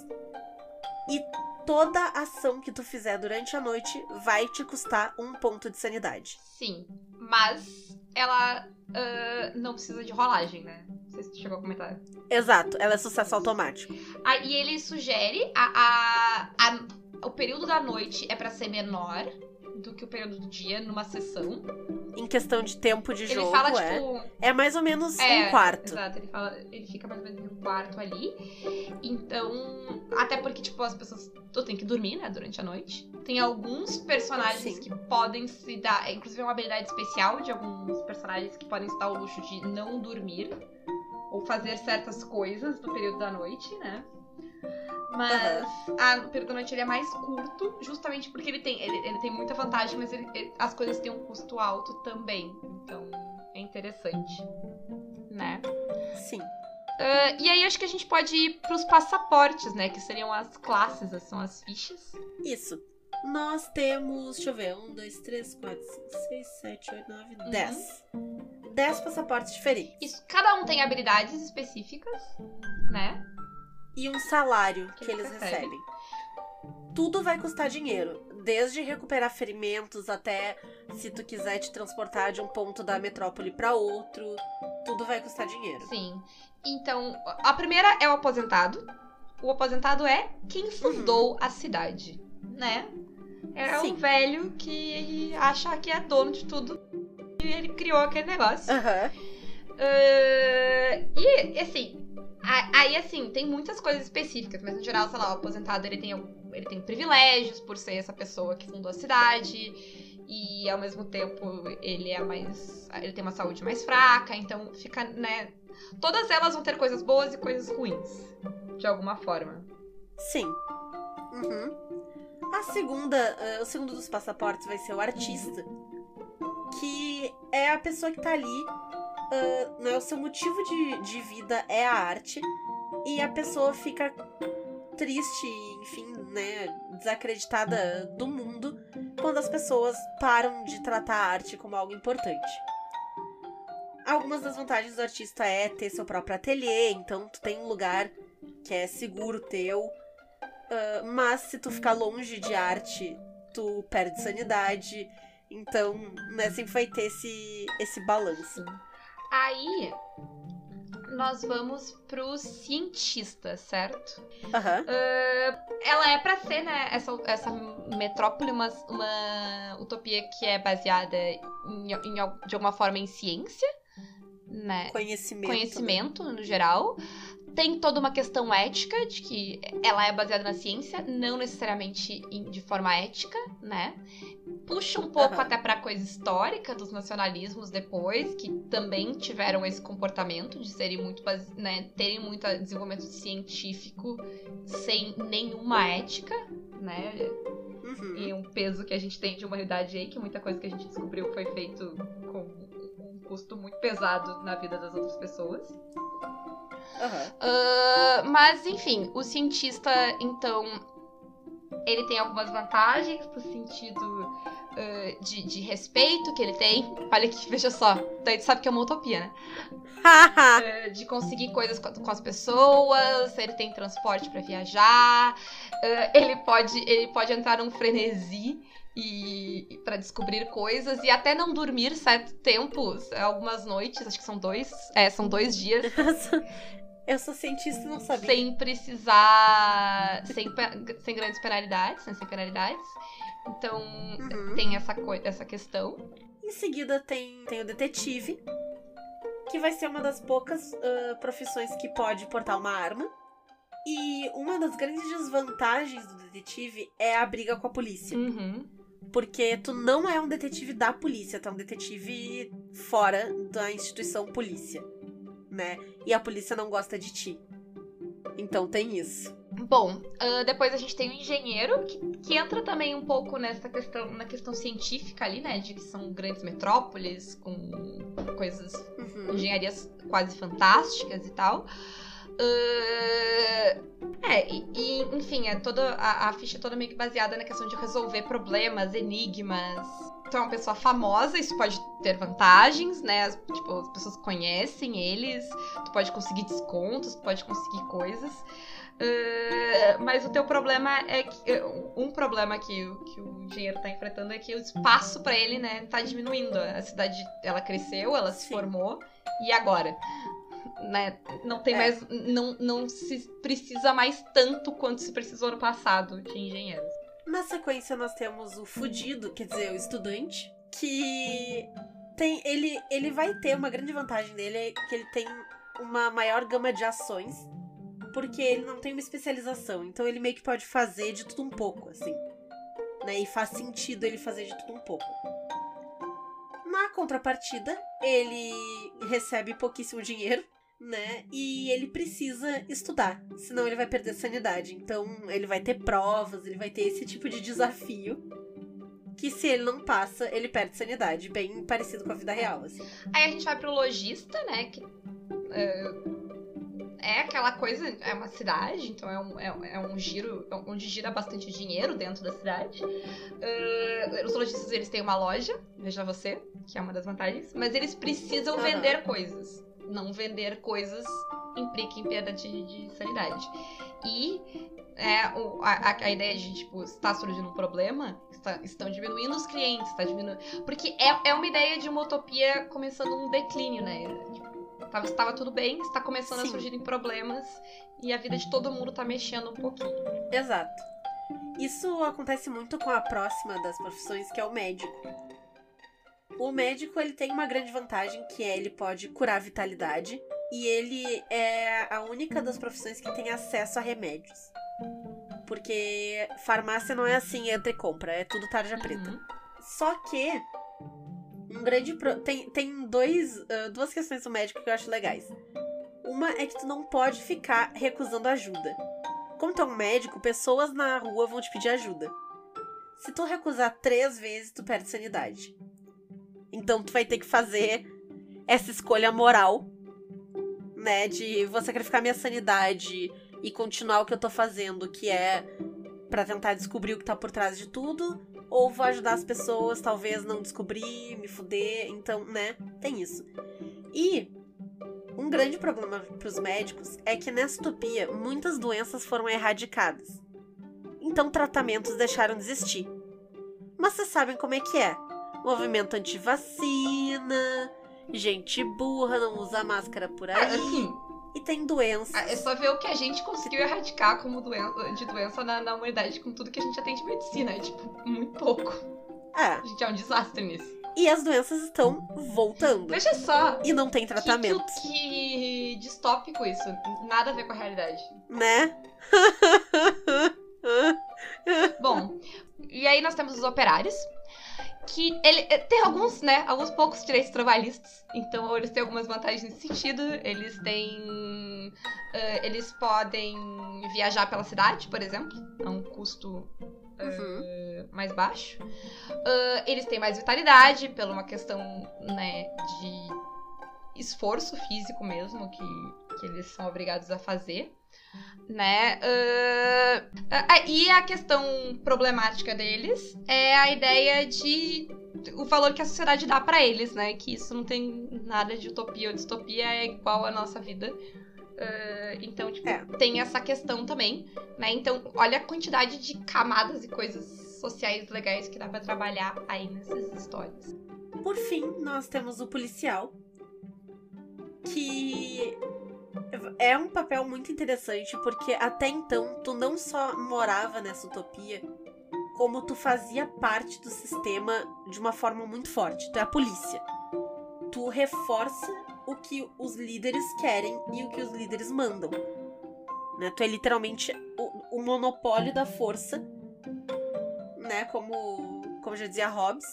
Speaker 3: E toda ação que tu fizer durante a noite vai te custar um ponto de sanidade.
Speaker 2: Sim, mas ela ah, não precisa de rolagem, né? Não sei se tu chegou a comentar.
Speaker 3: Exato, ela é sucesso automático.
Speaker 2: Ah, e ele sugere a, a, a- o período da noite é pra ser menor do que o período do dia numa sessão.
Speaker 3: Em questão de tempo de
Speaker 2: Ele
Speaker 3: jogo,
Speaker 2: fala,
Speaker 3: é.
Speaker 2: tipo.
Speaker 3: É mais ou menos
Speaker 2: É,
Speaker 3: um quarto.
Speaker 2: Exato, ele fala, ele fica mais ou menos em um quarto ali. Então, até porque, tipo, as pessoas. Tu tem que dormir, né, durante a noite. Tem alguns personagens
Speaker 3: Sim.
Speaker 2: que podem se dar. Inclusive, é uma habilidade especial de alguns personagens que podem se dar o luxo de não dormir. Ou fazer certas coisas no período da noite, né? Mas no período da noite ele é mais curto, justamente porque ele tem, ele, ele tem muita vantagem, mas ele- ele- as coisas têm um custo alto também. Então é interessante, né?
Speaker 3: Sim.
Speaker 2: Ah, e aí acho que a gente pode ir pros passaportes, né? Que seriam as classes, as- são as fichas.
Speaker 3: Isso. Nós temos, deixa eu ver, um, dois, três, quatro, cinco, seis, sete, oito, nove,
Speaker 2: Uhum.
Speaker 3: dez. Dez passaportes diferentes.
Speaker 2: Isso, cada um tem habilidades específicas, né?
Speaker 3: E um salário que,
Speaker 2: Que
Speaker 3: eles
Speaker 2: recebem.
Speaker 3: recebem. Tudo vai custar dinheiro. Desde recuperar ferimentos até se tu quiser te transportar de um ponto da metrópole pra outro. Tudo vai custar dinheiro.
Speaker 2: Sim. Então, a primeira é o aposentado. O aposentado é quem fundou a cidade, né? É
Speaker 3: Sim.
Speaker 2: um velho que acha que é dono de tudo e ele criou aquele negócio.
Speaker 3: Aham.
Speaker 2: Ah, e, assim, aí, assim, tem muitas coisas específicas, mas no geral, sei lá, o aposentado ele tem, ele tem privilégios por ser essa pessoa que fundou a cidade. E ao mesmo tempo ele é mais. ele tem uma saúde mais fraca, então fica, né? Todas elas vão ter coisas boas e coisas ruins. De alguma forma.
Speaker 3: Sim. Uhum. A segunda, eh, o segundo dos passaportes vai ser o artista, que é a pessoa que tá ali, ah, né, o seu motivo de, de vida é a arte, e a pessoa fica triste, enfim, né, desacreditada do mundo quando as pessoas param de tratar a arte como algo importante. Algumas das vantagens do artista é ter seu próprio ateliê, então tu tem um lugar que é seguro teu. Ah, mas se tu ficar longe de arte, tu perde sanidade. Então, né, sempre vai ter esse, esse balanço.
Speaker 2: Aí nós vamos pro cientista, certo?
Speaker 3: Aham.
Speaker 2: Ela é pra ser, né, essa, essa metrópole, uma, uma utopia que é baseada em, em de alguma forma em ciência, né?
Speaker 3: Conhecimento.
Speaker 2: Conhecimento, no geral. Tem toda uma questão ética de que ela é baseada na ciência, não necessariamente em- de forma ética, né? Puxa um pouco
Speaker 3: Aham.
Speaker 2: até pra coisa histórica dos nacionalismos depois, que também tiveram esse comportamento de serem muito, né, terem muito desenvolvimento científico sem nenhuma ética, né?
Speaker 3: Uhum.
Speaker 2: E um peso que a gente tem de humanidade aí, que muita coisa que a gente descobriu foi feito com um custo muito pesado na vida das outras pessoas.
Speaker 3: Aham.
Speaker 2: Ah, mas, enfim, o cientista, então, ele tem algumas vantagens no sentido ah, de, de respeito que ele tem. Olha aqui, veja só. Daí tu sabe que é uma utopia, né? Ah, de conseguir coisas com, com as pessoas, ele tem transporte pra viajar, ah, ele, pode, ele pode entrar num frenesi e para descobrir coisas e até não dormir certo tempo, algumas noites, acho que são dois, é, são dois dias
Speaker 3: Eu sou cientista e não sabia.
Speaker 2: sem precisar. Sem, sem grandes penalidades, né, sem penalidades. Então,
Speaker 3: Uhum.
Speaker 2: tem essa, essa questão.
Speaker 3: Em seguida tem, tem o detetive, que vai ser uma das poucas ah, profissões que pode portar uma arma. E uma das grandes desvantagens do detetive é a briga com a polícia.
Speaker 2: Uhum.
Speaker 3: Porque tu não é um detetive da polícia, tu é um detetive fora da instituição polícia, né? E a polícia não gosta de ti. Então tem isso.
Speaker 2: Bom, ah, depois a gente tem o engenheiro, que, que entra também um pouco nessa questão, na questão científica ali, né? De que são grandes metrópoles, com coisas
Speaker 3: Uhum.
Speaker 2: engenharias quase fantásticas e tal. Ah, é, e, e, enfim, é toda, a, a ficha é toda meio que baseada na questão de resolver problemas, enigmas. Tu é uma pessoa famosa, isso pode ter vantagens, né? As, tipo, as pessoas conhecem eles, tu pode conseguir descontos, tu pode conseguir coisas. Ah, mas o teu problema é que. Um problema que, o- que o engenheiro tá enfrentando é que o espaço pra ele, né, tá diminuindo. A cidade, ela cresceu, ela se
Speaker 3: Sim.
Speaker 2: formou, e agora? Né, não tem
Speaker 3: É.
Speaker 2: mais. Não, não se precisa mais tanto quanto se precisou no passado de engenheiros.
Speaker 3: Na sequência, nós temos o fudido, quer dizer, o estudante, que tem. Ele, ele vai ter uma grande vantagem dele, é que ele tem uma maior gama de ações, porque ele não tem uma especialização. Então ele meio que pode fazer de tudo um pouco, assim. né? E faz sentido ele fazer de tudo um pouco. Na contrapartida, ele recebe pouquíssimo dinheiro, né? E ele precisa estudar, senão ele vai perder sanidade. Então, ele vai ter provas, ele vai ter esse tipo de desafio. Que se ele não passa, ele perde sanidade. Bem parecido com a vida real, assim.
Speaker 2: Aí a gente vai pro lojista, né? Que é, é aquela coisa, é uma cidade, então é um, é, é um giro onde gira bastante dinheiro dentro da cidade. Uh, os lojistas eles têm uma loja, veja você, que é uma das vantagens, mas eles precisam vender coisas. Não vender coisas implica em perda de, de sanidade. E é, o- a, a- a ideia de, tipo, está surgindo um problema, está- estão diminuindo os clientes, está diminuindo. Porque é, é uma ideia de uma utopia começando um declínio, né? Tipo, tava, estava tudo bem, está começando
Speaker 3: Sim.
Speaker 2: a surgirem problemas e a vida de todo mundo tá mexendo um pouquinho.
Speaker 3: Exato. Isso acontece muito com a próxima das profissões, que é o médico. O médico ele tem uma grande vantagem, que é ele pode curar a vitalidade e ele é a única das profissões que tem acesso a remédios. Porque farmácia não é assim, entra e compra, é tudo tarja preta.
Speaker 2: Uhum.
Speaker 3: Só que um grande pro- tem tem dois ah, duas questões do médico que eu acho legais. Uma é que tu não pode ficar recusando ajuda. Como tu é um médico, pessoas na rua vão te pedir ajuda. Se tu recusar três vezes, tu perde sanidade. Então tu vai ter que fazer essa escolha moral, né? De vou sacrificar minha sanidade e continuar o que eu tô fazendo, que é pra tentar descobrir o que tá por trás de tudo, ou vou ajudar as pessoas, talvez não descobrir, me fuder, então, né? Tem isso. E um grande problema pros médicos é que nessa utopia muitas doenças foram erradicadas. Então tratamentos deixaram de existir. Mas vocês sabem como é que é. Movimento anti-vacina, gente burra, não usa máscara por
Speaker 2: É,
Speaker 3: aí.
Speaker 2: assim,
Speaker 3: E tem doenças.
Speaker 2: é só ver o que a gente conseguiu erradicar como doença, de doença na, na humanidade com tudo que a gente já tem de medicina. É, tipo, muito pouco.
Speaker 3: É.
Speaker 2: A gente é um desastre nisso.
Speaker 3: E as doenças estão voltando.
Speaker 2: Veja só,
Speaker 3: E não tem
Speaker 2: Que,
Speaker 3: tratamento,
Speaker 2: que, que distópico isso. Nada a ver com a realidade.
Speaker 3: né?
Speaker 2: Bom, e aí nós temos os operários. Que ele eh, tem alguns, né? Alguns poucos direitos trabalhistas. Então eles têm algumas vantagens nesse sentido. Eles têm. eh, eles podem viajar pela cidade, por exemplo, a um custo eh,
Speaker 3: Uhum.
Speaker 2: mais baixo. Ah, eles têm mais vitalidade, pela uma questão, né, de esforço físico mesmo que, que eles são obrigados a fazer. Né? Ah, e a questão problemática deles é a ideia de o valor que a sociedade dá pra eles, né? Que isso não tem nada de utopia ou distopia, é igual à nossa vida. Ah, então, tipo,
Speaker 3: É.
Speaker 2: tem essa questão também, né? Então, olha a quantidade de camadas e coisas sociais legais que dá pra trabalhar aí nessas histórias.
Speaker 3: Por fim, nós temos o policial, que é um papel muito interessante, porque até então tu não só morava nessa utopia, como tu fazia parte do sistema de uma forma muito forte. Tu é a polícia. Tu reforça o que os líderes querem e o que os líderes mandam. Né? Tu é literalmente o, o monopólio da força, né? Como, como já dizia Hobbes,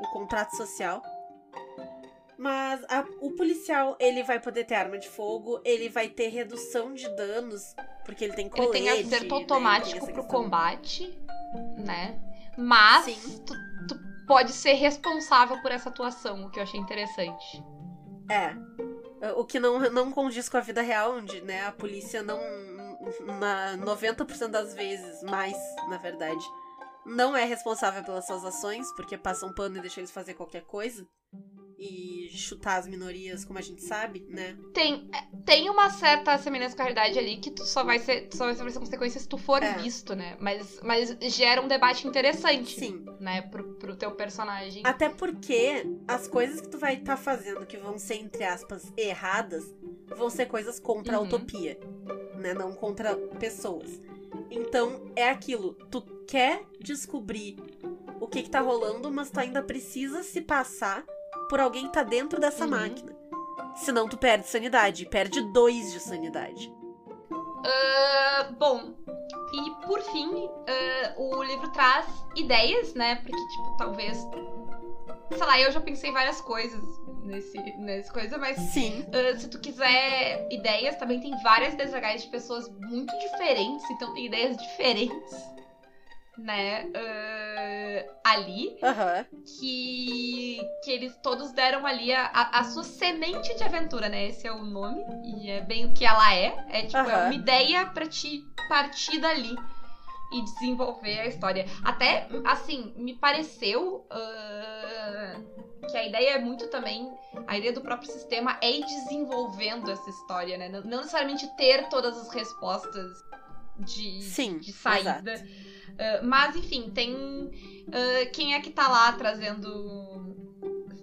Speaker 3: o contrato social. Mas a- o policial, ele vai poder ter arma de fogo, ele vai ter redução de danos, porque ele tem
Speaker 2: Ele
Speaker 3: colete.
Speaker 2: tem
Speaker 3: né? Ele
Speaker 2: acerto
Speaker 3: tem
Speaker 2: automático
Speaker 3: essa
Speaker 2: pro combate, né? Mas tu, tu pode ser responsável por essa atuação, o que eu achei interessante.
Speaker 3: É. O que não, não condiz com a vida real, onde né, a polícia não. Na 90% das vezes, mais, na verdade, não é responsável pelas suas ações, porque passa um pano e deixa eles fazer qualquer coisa. E chutar as minorias, como a gente sabe, né?
Speaker 2: Tem, é, tem uma certa semelhança com a realidade ali que tu só vai ser, só vai sofrer consequências se tu for
Speaker 3: É.
Speaker 2: visto, né? Mas, mas gera um debate interessante,
Speaker 3: Sim.
Speaker 2: né, pro, pro teu personagem.
Speaker 3: Até porque as coisas que tu vai estar fazendo que vão ser, entre aspas, erradas, vão ser coisas contra a
Speaker 2: Uhum.
Speaker 3: utopia, né? Não contra pessoas. Então, é aquilo. Tu quer descobrir o que, que tá rolando, mas tu ainda precisa se passar por alguém que tá dentro dessa
Speaker 2: Uhum.
Speaker 3: máquina. Senão tu perde sanidade. Perde dois de sanidade.
Speaker 2: Ah, bom, e por fim, uh, o livro traz ideias, né? Porque, tipo, talvez. Sei lá, eu já pensei várias coisas nesse, nesse coisa, mas
Speaker 3: Sim.
Speaker 2: uh, se tu quiser ideias, também tem várias legais de pessoas muito diferentes, então tem ideias diferentes, né? Uh, ali
Speaker 3: Aham.
Speaker 2: que, que eles todos deram ali a, a, a sua semente de aventura, né? Esse é o nome. E é bem o que ela é. É tipo, é
Speaker 3: Aham.
Speaker 2: uma ideia pra te partir dali e desenvolver a história. Até, assim, me pareceu ah, que a ideia é muito também. A ideia do próprio sistema é ir desenvolvendo essa história, né? Não necessariamente ter todas as respostas de,
Speaker 3: Sim,
Speaker 2: de saída. Ah, mas, enfim, tem. ah, quem é que tá lá trazendo.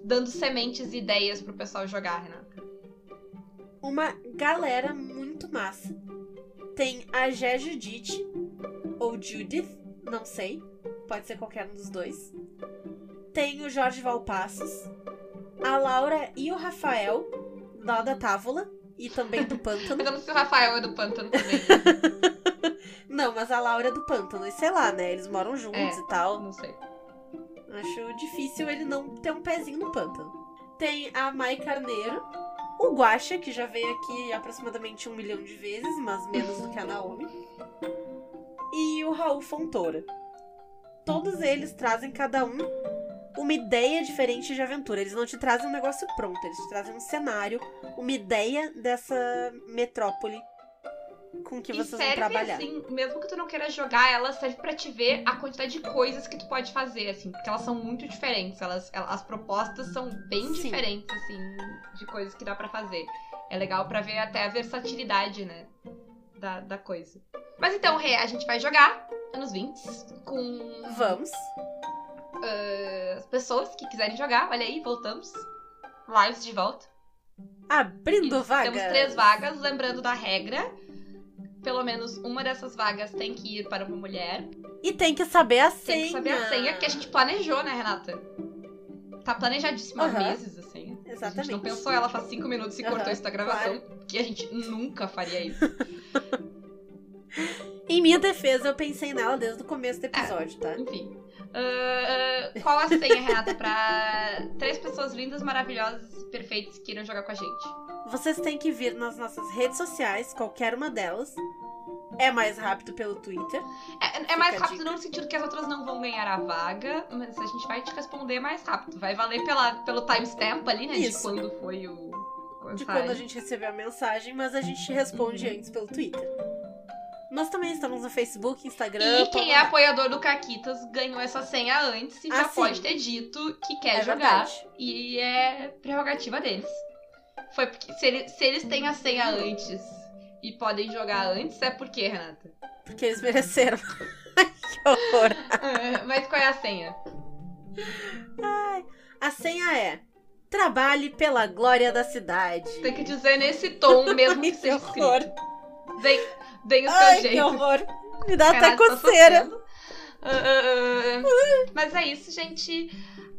Speaker 2: dando sementes e ideias pro pessoal jogar, Renata?
Speaker 3: Uma galera muito massa. Tem a Gé Judite, ou Judith, não sei. Pode ser qualquer um dos dois. Tem o Jorge Valpassos, a Laura e o Rafael, lá da Távola, e também do Pântano.
Speaker 2: Pegando se o Rafael é do Pântano também.
Speaker 3: Não, mas a Laura é do Pântano, e sei lá, né? Eles moram juntos
Speaker 2: É.
Speaker 3: e tal.
Speaker 2: Não sei.
Speaker 3: Acho difícil ele não ter um pezinho no pântano. Tem a Mai Carneiro, o Guaxa, que já veio aqui aproximadamente um milhão de vezes, mas menos do que a Naomi. E o Raul Fontoura. Todos eles trazem cada um uma ideia diferente de aventura. Eles não te trazem um negócio pronto, eles te trazem um cenário, uma ideia dessa metrópole com que
Speaker 2: e
Speaker 3: vocês vão
Speaker 2: serve
Speaker 3: trabalhar.
Speaker 2: assim, mesmo que tu não queira jogar, ela serve pra te ver a quantidade de coisas que tu pode fazer, assim, porque elas são muito diferentes. Elas, elas- as propostas são bem
Speaker 3: Sim.
Speaker 2: diferentes, assim, de coisas que dá pra fazer. É legal pra ver até a versatilidade, né? Da, da coisa. Mas então, Rê, a gente vai jogar anos 20 com
Speaker 3: Vamos.
Speaker 2: ah, as pessoas que quiserem jogar. Olha aí, voltamos. Lives de volta.
Speaker 3: Abrindo vagas.
Speaker 2: Temos três vagas, lembrando da regra. Pelo menos uma dessas vagas tem que ir para uma mulher.
Speaker 3: E tem que saber a senha.
Speaker 2: Tem que saber a senha, que a gente planejou, né, Renata? Tá planejadíssimo há
Speaker 3: Aham.
Speaker 2: meses a senha. A gente não
Speaker 3: Exatamente.
Speaker 2: pensou ela faz cinco minutos e
Speaker 3: Aham,
Speaker 2: cortou isso da gravação, que a gente nunca faria isso.
Speaker 3: Em minha defesa, eu pensei nela desde o começo do episódio, tá?
Speaker 2: Enfim. Ah, ah, qual a senha, Renata, pra três pessoas lindas, maravilhosas, perfeitas que queiram jogar com a gente?
Speaker 3: Vocês têm que vir nas nossas redes sociais, qualquer uma delas. É mais rápido pelo Twitter.
Speaker 2: É, é mais rápido não no sentido que as outras não vão ganhar a vaga, mas a gente vai te responder mais rápido. Vai valer pela, pelo timestamp ali, né?
Speaker 3: Isso.
Speaker 2: De quando foi o.
Speaker 3: De
Speaker 2: mensagem.
Speaker 3: quando a gente recebeu a mensagem, mas a gente responde antes pelo Twitter. Nós também estamos no Facebook, Instagram.
Speaker 2: E quem é apoiador do Caquitas ganhou essa senha antes e
Speaker 3: Ah,
Speaker 2: já
Speaker 3: sim.
Speaker 2: pode ter dito que quer
Speaker 3: É
Speaker 2: jogar.
Speaker 3: verdade.
Speaker 2: E é prerrogativa deles. Foi porque se, ele- se eles têm a senha antes e podem jogar antes, é porque, Renata?
Speaker 3: Porque eles mereceram. que horror.
Speaker 2: É, Mas qual é a senha?
Speaker 3: A senha é: trabalhe pela glória da cidade.
Speaker 2: Tem que dizer nesse tom mesmo que
Speaker 3: Ai, que
Speaker 2: seja escrito. Deem, deem o seu
Speaker 3: Ai,
Speaker 2: jeito.
Speaker 3: que horror. Me dá até
Speaker 2: Renata tá
Speaker 3: coceira.
Speaker 2: Ah, ah, ah. Mas é isso, gente.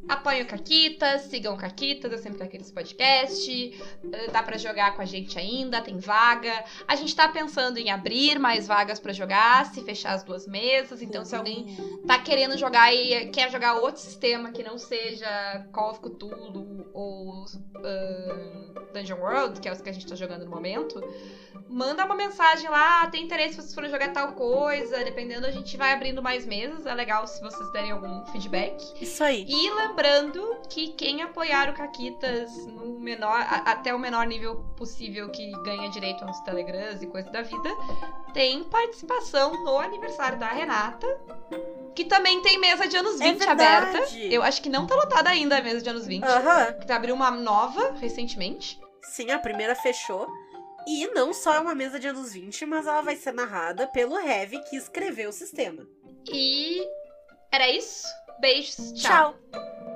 Speaker 2: Apoiem o Caquitas, sigam o Caquitas, eu sempre tenho aqueles podcast. Ah, Dá pra jogar com a gente ainda, tem vaga. A gente tá pensando em abrir mais vagas pra jogar, se fechar as duas mesas. Então, se alguém tá querendo jogar e quer jogar outro sistema que não seja Call of Cthulhu ou ah, Dungeon World, que é os que a gente tá jogando no momento, manda uma mensagem lá, "Ah, tem interesse se vocês forem jogar tal coisa, dependendo, a gente vai abrindo mais mesas. É legal se vocês derem algum feedback.
Speaker 3: Isso aí.
Speaker 2: E lembrando que quem apoiar o Caquitas no menor, a- até o menor nível possível que ganha direito aos telegrams e coisa da vida, tem participação no aniversário da Renata. Que também tem mesa de anos 20
Speaker 3: é
Speaker 2: aberta. Eu acho que não tá lotada ainda a mesa de anos 20.
Speaker 3: Aham.
Speaker 2: Que tá abriu uma nova recentemente.
Speaker 3: Sim, a primeira fechou. E não só é uma mesa de anos 20, mas ela vai ser narrada pelo Heavy que escreveu o sistema.
Speaker 2: E era isso. Beijos, tchau.
Speaker 3: tchau.